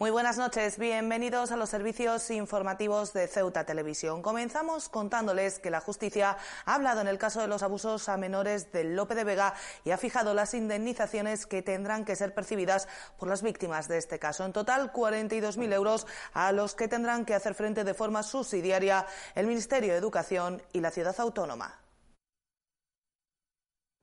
Muy buenas noches, bienvenidos a los servicios informativos de Ceuta Televisión. Comenzamos contándoles que la justicia ha hablado en el caso de los abusos a menores del Lope de Vega y ha fijado las indemnizaciones que tendrán que ser percibidas por las víctimas de este caso. En total, 42.000 euros a los que tendrán que hacer frente de forma subsidiaria el Ministerio de Educación y la Ciudad Autónoma.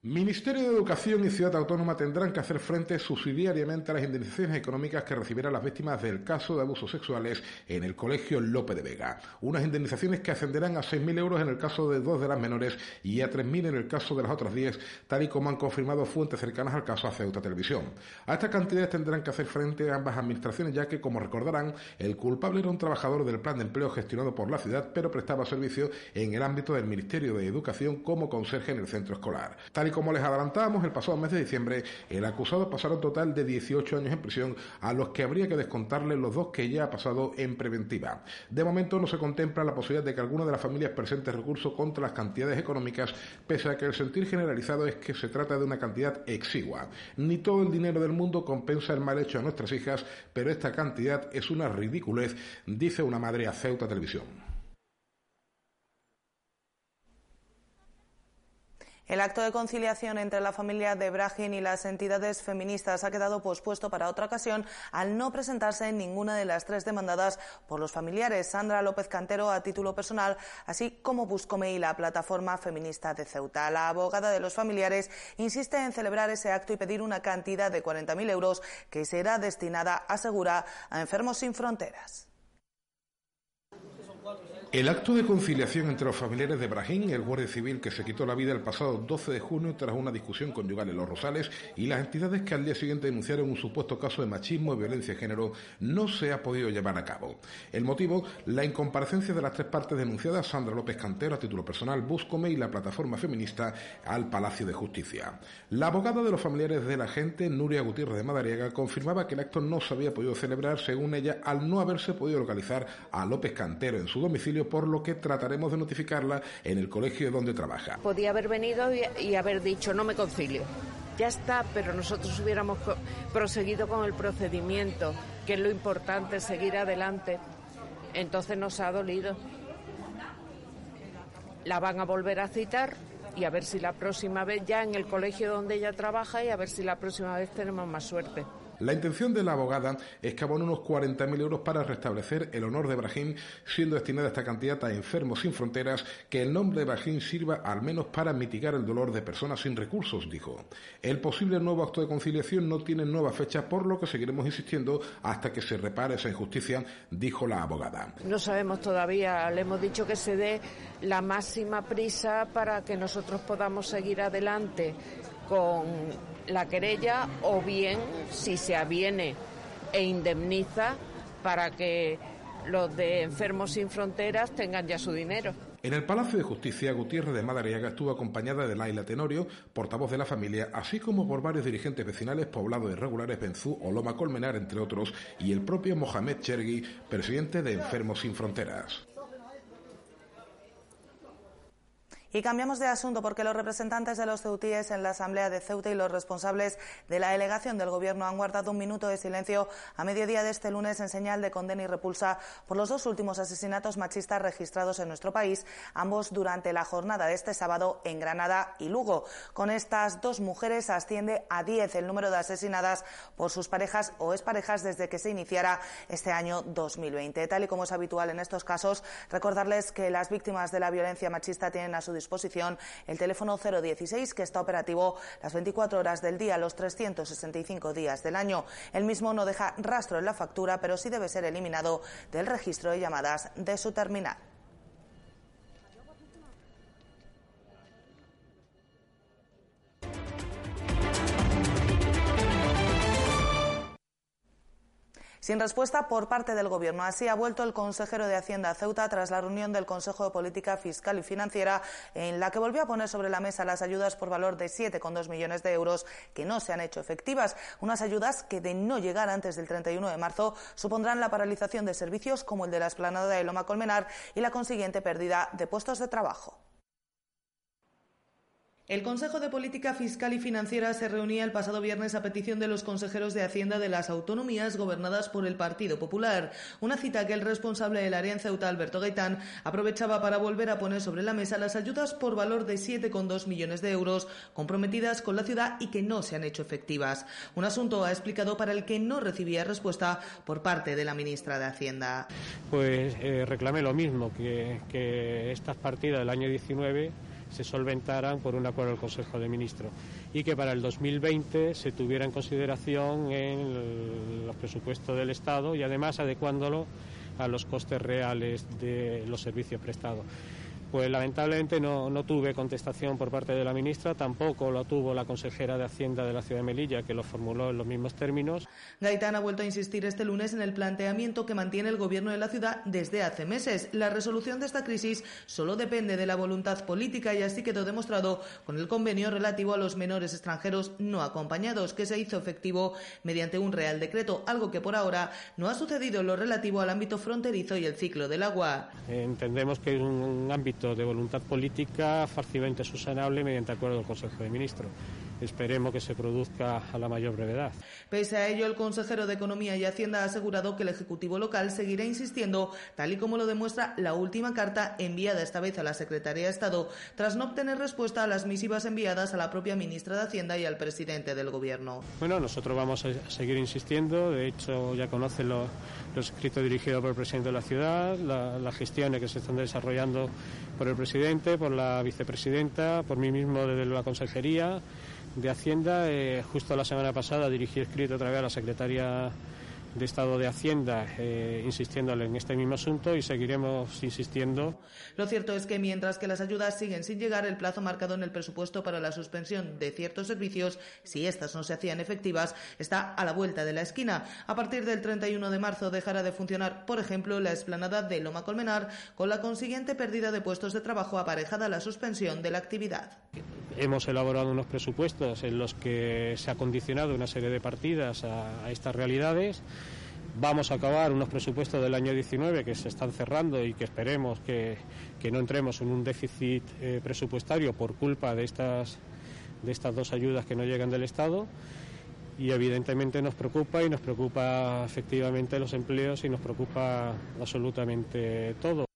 Ministerio de Educación y Ciudad Autónoma tendrán que hacer frente subsidiariamente a las indemnizaciones económicas que recibirán las víctimas del caso de abusos sexuales en el Colegio Lope de Vega. Unas indemnizaciones que ascenderán a 6.000 euros en el caso de dos de las menores y a 3.000 en el caso de las otras 10, tal y como han confirmado fuentes cercanas al caso a Ceuta Televisión. A estas cantidades tendrán que hacer frente ambas administraciones, ya que, como recordarán, el culpable era un trabajador del plan de empleo gestionado por la ciudad, pero prestaba servicio en el ámbito del Ministerio de Educación como conserje en el centro escolar y como les adelantábamos el pasado mes de diciembre, el acusado pasará un total de 18 años en prisión, a los que habría que descontarle los dos que ya ha pasado en preventiva. De momento no se contempla la posibilidad de que alguna de las familias presente recurso contra las cantidades económicas, pese a que el sentir generalizado es que se trata de una cantidad exigua. Ni todo el dinero del mundo compensa el mal hecho a nuestras hijas, pero esta cantidad es una ridiculez, dice una madre a Ceuta Televisión. El acto de conciliación entre la familia de Brahim y las entidades feministas ha quedado pospuesto para otra ocasión al no presentarse en ninguna de las tres demandadas por los familiares. Sandra López Cantero a título personal, así como Buscome y la plataforma feminista de Ceuta. La abogada de los familiares insiste en celebrar ese acto y pedir una cantidad de 40.000 euros que será destinada, asegura, a enfermos sin fronteras. El acto de conciliación entre los familiares de Brahim, el guardia civil que se quitó la vida el pasado 12 de junio tras una discusión conyugal en Los Rosales, y las entidades que al día siguiente denunciaron un supuesto caso de machismo y violencia de género, no se ha podido llevar a cabo. El motivo, la incomparecencia de las tres partes denunciadas, Sandra López Cantero a título personal, Búscome y la plataforma feminista al Palacio de Justicia. La abogada de los familiares de la gente, Nuria Gutiérrez de Madariaga, confirmaba que el acto no se había podido celebrar, según ella, al no haberse podido localizar a López Cantero en su domicilio por lo que trataremos de notificarla en el colegio donde trabaja. Podía haber venido y, haber dicho no me concilio. Ya está, pero nosotros hubiéramos proseguido con el procedimiento, que es lo importante, seguir adelante. Entonces nos ha dolido. La van a volver a citar y a ver si la próxima vez ya en el colegio donde ella trabaja y a ver si la próxima vez tenemos más suerte. La intención de la abogada es que abonen unos 40.000 euros para restablecer el honor de Brahim, siendo destinada esta cantidad a enfermos sin fronteras, que el nombre de Brahim sirva al menos para mitigar el dolor de personas sin recursos, dijo. El posible nuevo acto de conciliación no tiene nueva fecha, por lo que seguiremos insistiendo hasta que se repare esa injusticia, dijo la abogada. No sabemos todavía, le hemos dicho que se dé la máxima prisa para que nosotros podamos seguir adelante con la querella o bien si se aviene e indemniza para que los de Enfermos Sin Fronteras tengan ya su dinero. En el Palacio de Justicia, Gutiérrez de Madariaga estuvo acompañada de Laila Tenorio, portavoz de la familia, así como por varios dirigentes vecinales poblados irregulares Benzú o Loma Colmenar, entre otros, y el propio Mohamed Chergui, presidente de Enfermos Sin Fronteras. Y cambiamos de asunto porque los representantes de los ceutíes en la Asamblea de Ceuta y los responsables de la delegación del Gobierno han guardado un minuto de silencio a mediodía de este lunes en señal de condena y repulsa por los dos últimos asesinatos machistas registrados en nuestro país, ambos durante la jornada de este sábado en Granada y Lugo. Con estas dos mujeres asciende a 10 el número de asesinadas por sus parejas o exparejas desde que se iniciara este año 2020. Tal y como es habitual en estos casos, recordarles que las víctimas de la violencia machista tienen a su disposición el teléfono 016 que está operativo las 24 horas del día, los 365 días del año. El mismo no deja rastro en la factura, pero sí debe ser eliminado del registro de llamadas de su terminal. Sin respuesta por parte del Gobierno. Así ha vuelto el consejero de Hacienda Ceuta tras la reunión del Consejo de Política Fiscal y Financiera en la que volvió a poner sobre la mesa las ayudas por valor de 7,2 millones de euros que no se han hecho efectivas. Unas ayudas que, de no llegar antes del 31 de marzo, supondrán la paralización de servicios como el de la esplanada de Loma Colmenar y la consiguiente pérdida de puestos de trabajo. El Consejo de Política Fiscal y Financiera se reunía el pasado viernes a petición de los consejeros de Hacienda de las autonomías gobernadas por el Partido Popular, una cita que el responsable del área en Ceuta, Alberto Gaitán, aprovechaba para volver a poner sobre la mesa las ayudas por valor de 7,2 millones de euros comprometidas con la ciudad y que no se han hecho efectivas. Un asunto, ha explicado, para el que no recibía respuesta por parte de la ministra de Hacienda. Pues eh, reclamé lo mismo, que, que estas partidas del año 19 se solventaran por un acuerdo del Consejo de Ministros y que para el 2020 se tuviera en consideración en los presupuestos del Estado y además adecuándolo a los costes reales de los servicios prestados. Pues lamentablemente no, no, tuve contestación por parte de la ministra, tampoco lo tuvo la consejera de Hacienda de la ciudad de Melilla, que lo formuló en los mismos términos. Gaitán ha vuelto a insistir este lunes en el planteamiento que mantiene el gobierno de la ciudad desde hace meses. La resolución de esta crisis solo depende de la voluntad política y así quedó demostrado con el convenio relativo a los menores extranjeros no acompañados, que se hizo efectivo mediante un real decreto, algo que por ahora no ha sucedido en lo relativo al ámbito fronterizo y el ciclo del agua. Entendemos que es un ámbito de voluntad política fácilmente subsanable mediante acuerdo del Consejo de Ministros. Esperemos que se produzca a la mayor brevedad. Pese a ello, el consejero de Economía y Hacienda ha asegurado que el Ejecutivo local seguirá insistiendo, tal y como lo demuestra la última carta enviada esta vez a la Secretaría de Estado, tras no obtener respuesta a las misivas enviadas a la propia ministra de Hacienda y al presidente del Gobierno. Bueno, nosotros vamos a seguir insistiendo. De hecho, ya conocen los, los escritos dirigidos por el presidente de la ciudad, la, las gestiones que se están desarrollando por el presidente, por la vicepresidenta, por mí mismo desde la consejería de Hacienda. Eh, justo la semana pasada dirigí escrito otra vez a la secretaria de Estado de Hacienda eh, insistiéndole en este mismo asunto y seguiremos insistiendo. Lo cierto es que mientras que las ayudas siguen sin llegar, el plazo marcado en el presupuesto para la suspensión de ciertos servicios, si estas no se hacían efectivas, está a la vuelta de la esquina. A partir del 31 de marzo dejará de funcionar, por ejemplo, la explanada de Loma Colmenar, con la consiguiente pérdida de puestos de trabajo aparejada a la suspensión de la actividad. Hemos elaborado unos presupuestos en los que se ha condicionado una serie de partidas a, a estas realidades. Vamos a acabar unos presupuestos del año 19 que se están cerrando y que esperemos que, que no entremos en un déficit eh, presupuestario por culpa de estas, de estas dos ayudas que no llegan del Estado. Y evidentemente nos preocupa y nos preocupa efectivamente los empleos y nos preocupa absolutamente todo.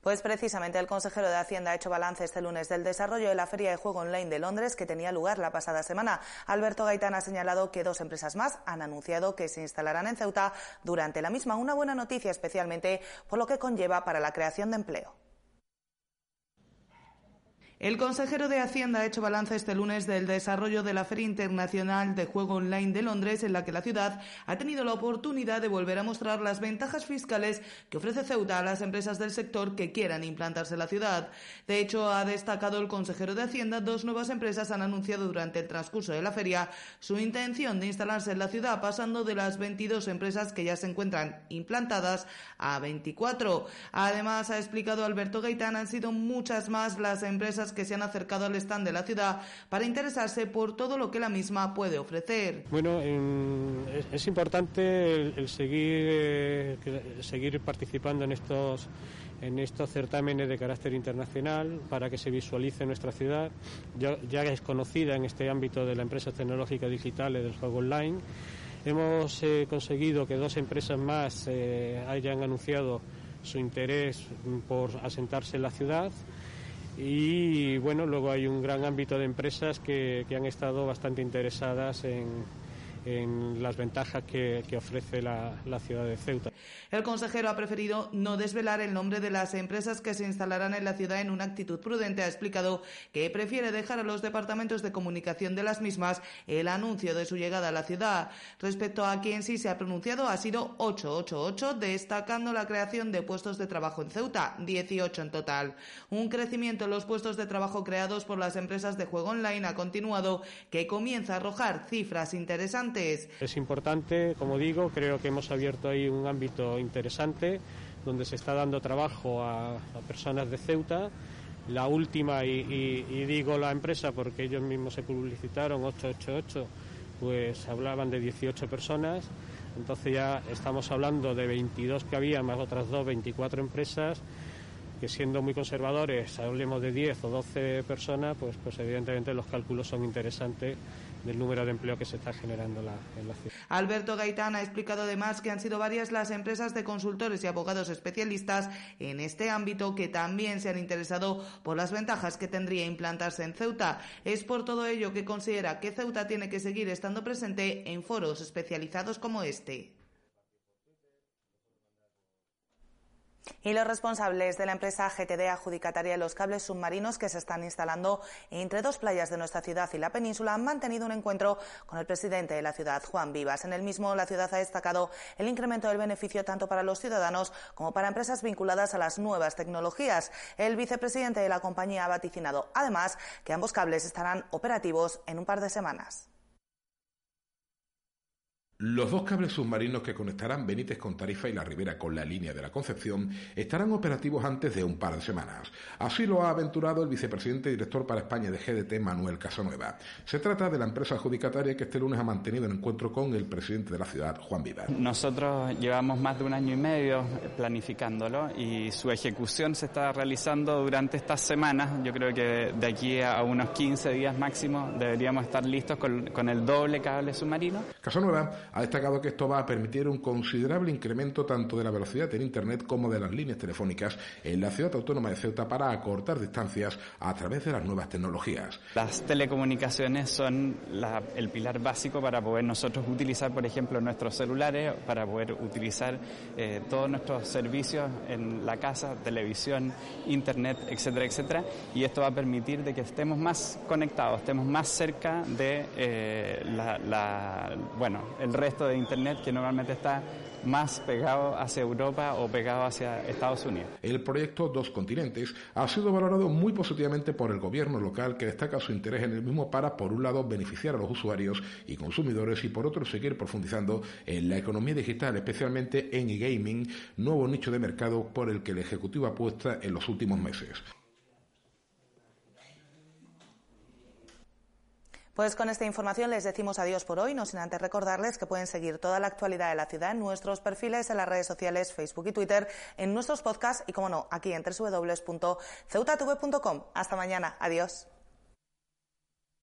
Pues precisamente el consejero de Hacienda ha hecho balance este lunes del desarrollo de la Feria de Juego Online de Londres que tenía lugar la pasada semana. Alberto Gaitán ha señalado que dos empresas más han anunciado que se instalarán en Ceuta durante la misma. Una buena noticia especialmente por lo que conlleva para la creación de empleo. El consejero de Hacienda ha hecho balance este lunes del desarrollo de la Feria Internacional de Juego Online de Londres, en la que la ciudad ha tenido la oportunidad de volver a mostrar las ventajas fiscales que ofrece Ceuta a las empresas del sector que quieran implantarse en la ciudad. De hecho, ha destacado el consejero de Hacienda, dos nuevas empresas han anunciado durante el transcurso de la feria su intención de instalarse en la ciudad, pasando de las 22 empresas que ya se encuentran implantadas a 24. Además, ha explicado Alberto Gaitán, han sido muchas más las empresas que se han acercado al stand de la ciudad para interesarse por todo lo que la misma puede ofrecer. Bueno, es, importante el, seguir, eh, seguir participando en estos en estos certámenes de carácter internacional para que se visualice nuestra ciudad. Ya, es conocida en este ámbito de la empresa tecnológica digital y del juego online. Hemos eh, conseguido que dos empresas más eh, hayan anunciado su interés por asentarse en la ciudad y bueno, luego hay un gran ámbito de empresas que, que han estado bastante interesadas en, en las ventajas que, que ofrece la, la, ciudad de Ceuta. El consejero ha preferido no desvelar el nombre de las empresas que se instalarán en la ciudad en una actitud prudente. Ha explicado que prefiere dejar a los departamentos de comunicación de las mismas el anuncio de su llegada a la ciudad. Respecto a quien sí se ha pronunciado, ha sido 888, destacando la creación de puestos de trabajo en Ceuta, 18 en total. Un crecimiento en los puestos de trabajo creados por las empresas de juego online ha continuado, que comienza a arrojar cifras interesantes. Es importante, como digo, creo que hemos abierto ahí un ámbito interesante donde se está dando trabajo a, personas de Ceuta. La última, y, digo la empresa porque ellos mismos se publicitaron, 888, pues hablaban de 18 personas. Entonces ya estamos hablando de 22 que había, más otras dos, 24 empresas que siendo muy conservadores, hablemos de 10 o 12 personas, pues, pues evidentemente los cálculos son interesantes Alberto Gaitán ha explicado además que han sido varias las empresas de consultores y abogados especialistas en este ámbito que también se han interesado por las ventajas que tendría implantarse en Ceuta. Es por todo ello que considera que Ceuta tiene que seguir estando presente en foros especializados como este. Y los responsables de la empresa GTD adjudicataria de los cables submarinos que se están instalando entre dos playas de nuestra ciudad y la península han mantenido un encuentro con el presidente de la ciudad, Juan Vivas. En el mismo, la ciudad ha destacado el incremento del beneficio tanto para los ciudadanos como para empresas vinculadas a las nuevas tecnologías. El vicepresidente de la compañía ha vaticinado, además, que ambos cables estarán operativos en un par de semanas. Los dos cables submarinos que conectarán Benítez con Tarifa y la Ribera con la línea de la Concepción estarán operativos antes de un par de semanas. Así lo ha aventurado el vicepresidente y director para España de GDT, Manuel Casanueva. Se trata de la empresa adjudicataria que este lunes ha mantenido un encuentro con el presidente de la ciudad, Juan Vivar. Nosotros llevamos más de un año y medio planificándolo y su ejecución se está realizando durante estas semanas. Yo creo que de aquí a unos 15 días máximo deberíamos estar listos con, con el doble cable submarino. Casanueva ha destacado que esto va a permitir un considerable incremento tanto de la velocidad en Internet como de las líneas telefónicas en la ciudad autónoma de Ceuta para acortar distancias a través de las nuevas tecnologías. Las telecomunicaciones son el pilar básico para poder nosotros utilizar, por ejemplo, nuestros celulares, para poder utilizar eh, todos nuestros servicios en la casa, televisión, Internet, etcétera, etcétera. Y esto va a permitir de que estemos más conectados, estemos más cerca de eh, la, bueno, el resto de Internet que normalmente está más pegado hacia Europa o pegado hacia Estados Unidos. El proyecto Dos Continentes ha sido valorado muy positivamente por el gobierno local que destaca su interés en el mismo para, por un lado, beneficiar a los usuarios y consumidores y, por otro, seguir profundizando en la economía digital, especialmente en e-gaming, nuevo nicho de mercado por el que el Ejecutivo apuesta en los últimos meses. Pues con esta información les decimos adiós por hoy, no sin antes recordarles que pueden seguir toda la actualidad de la ciudad en nuestros perfiles en las redes sociales Facebook y Twitter, en nuestros podcasts y, como no, aquí en www.ceutatv.com. Hasta mañana. Adiós.